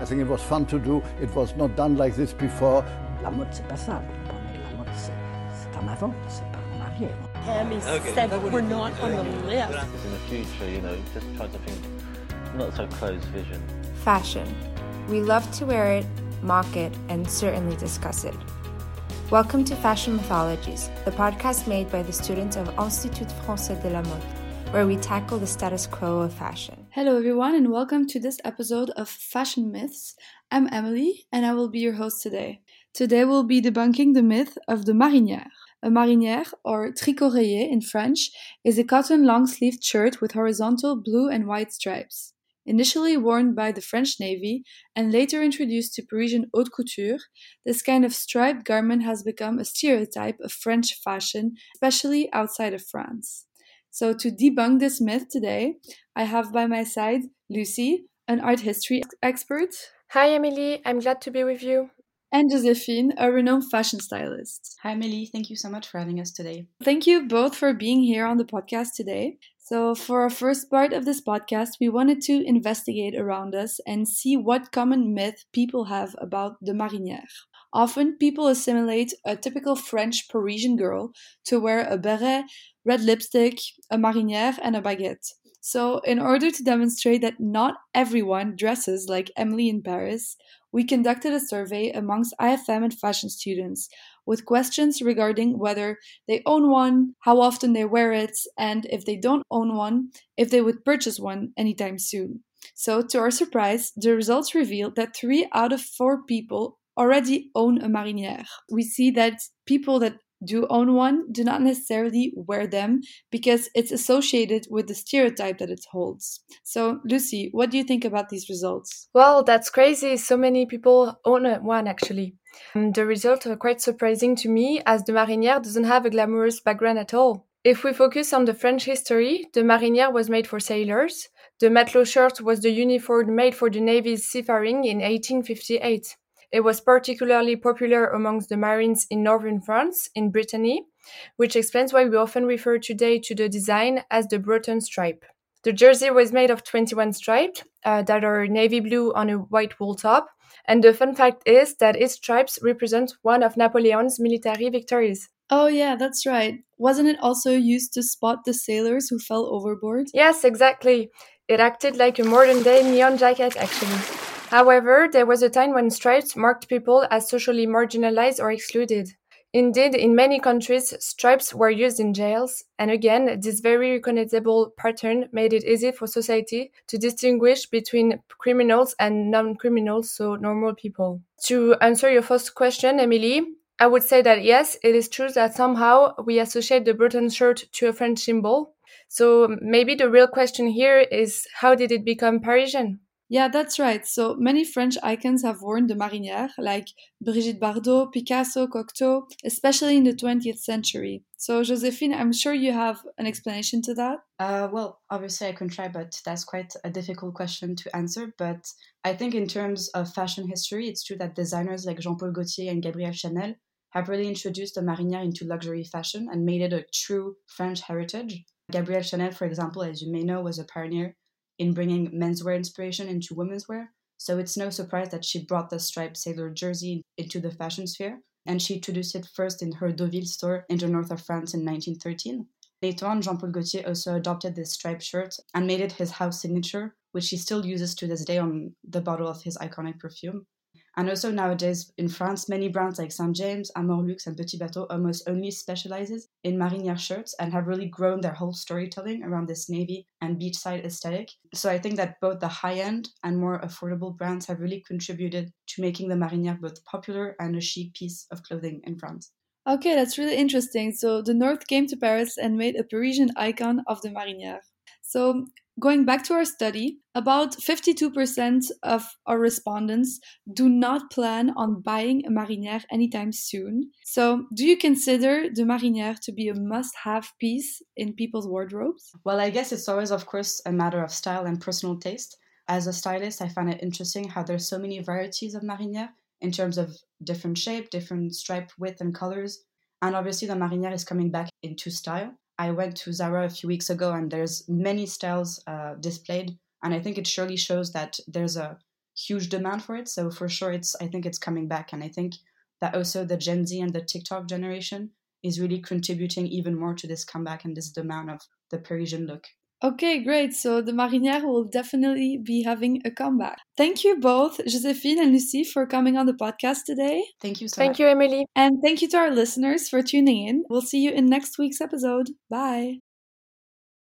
I think it was fun to do. It was not done like this before. La mode, c'est pas ça. La mode, c'est c'est en avant, c'est pas en arrière. Tammy Okay. said we're not on the list. In the future, you know, just try to think not so close vision. Fashion. We love to wear it, mock it, and certainly discuss it. Welcome to Fashion Mythologies, the podcast made by the students of Institut Français de la Mode, where we tackle the status quo of fashion. Hello, everyone, and welcome to this episode of Fashion Myths. I'm Emily, and I will be your host today. Today, we'll be debunking the myth of the marinière. A marinière, or tricot in French, is a cotton long sleeved shirt with horizontal blue and white stripes. Initially worn by the French Navy and later introduced to Parisian haute couture, this kind of striped garment has become a stereotype of French fashion, especially outside of France. So, to debunk this myth today, I have by my side Lucy, an art history expert, Hi, Emily. I'm glad to be with you. and Josephine, a renowned fashion stylist. Hi, Emily. Thank you so much for having us today. Thank you both for being here on the podcast today. So, for our first part of this podcast, we wanted to investigate around us and see what common myth people have about the marinière. Often, people assimilate a typical French Parisian girl to wear a beret, red lipstick, a marinière, and a baguette. So, in order to demonstrate that not everyone dresses like Emily in Paris, we conducted a survey amongst IFM and fashion students with questions regarding whether they own one, how often they wear it, and if they don't own one, if they would purchase one anytime soon. So, to our surprise, the results revealed that three out of four people already own a marinière. We see that people that do own one do not necessarily wear them because it's associated with the stereotype that it holds. So, Lucy, what do you think about these results? Well, that's crazy. So many people own one, actually. Um, the results are quite surprising to me, as the marinière doesn't have a glamorous background at all. If we focus on the French history, the marinière was made for sailors. The matelot shirt was the uniform made for the Navy's seafaring in 1858. It was particularly popular amongst the marines in northern France, in Brittany, which explains why we often refer today to the design as the Breton stripe. The jersey was made of 21 stripes uh, that are navy blue on a white wool top. And the fun fact is that its stripes represent one of Napoleon's military victories. Oh, yeah, that's right. Wasn't it also used to spot the sailors who fell overboard? Yes, exactly. It acted like a modern day neon jacket, actually. However, there was a time when stripes marked people as socially marginalized or excluded. Indeed, in many countries, stripes were used in jails, and again, this very recognizable pattern made it easy for society to distinguish between criminals and non criminals, so normal people. To answer your first question, Emily, I would say that yes, it is true that somehow we associate the Breton shirt to a French symbol. So maybe the real question here is how did it become Parisian? Yeah, that's right. So many French icons have worn the marinière, like Brigitte Bardot, Picasso, Cocteau, especially in the 20th century. So, Josephine, I'm sure you have an explanation to that. Uh, well, obviously, I can try, but that's quite a difficult question to answer. But I think, in terms of fashion history, it's true that designers like Jean Paul Gaultier and Gabrielle Chanel have really introduced the marinière into luxury fashion and made it a true French heritage. Gabrielle Chanel, for example, as you may know, was a pioneer in bringing menswear inspiration into women's wear. So it's no surprise that she brought the striped sailor jersey into the fashion sphere, and she introduced it first in her Deauville store in the north of France in 1913. Later on, Jean Paul Gaultier also adopted this striped shirt and made it his house signature, which he still uses to this day on the bottle of his iconic perfume. And also nowadays in France, many brands like Saint James, Armor Lux, and Petit Bateau almost only specializes in marinière shirts and have really grown their whole storytelling around this navy and beachside aesthetic. So I think that both the high-end and more affordable brands have really contributed to making the marinière both popular and a chic piece of clothing in France. Okay, that's really interesting. So, the North came to Paris and made a Parisian icon of the marinière. So, going back to our study, about 52% of our respondents do not plan on buying a marinière anytime soon. So, do you consider the marinière to be a must have piece in people's wardrobes? Well, I guess it's always, of course, a matter of style and personal taste. As a stylist, I find it interesting how there's so many varieties of marinière in terms of different shape, different stripe width and colors. And obviously, the marinière is coming back into style. I went to Zara a few weeks ago, and there's many styles uh, displayed, and I think it surely shows that there's a huge demand for it. So for sure, it's I think it's coming back, and I think that also the Gen Z and the TikTok generation is really contributing even more to this comeback and this demand of the Parisian look. Okay, great. So the Marinière will definitely be having a comeback. Thank you both, Josephine and Lucy, for coming on the podcast today. Thank you so Thank much. you, Emily. And thank you to our listeners for tuning in. We'll see you in next week's episode. Bye.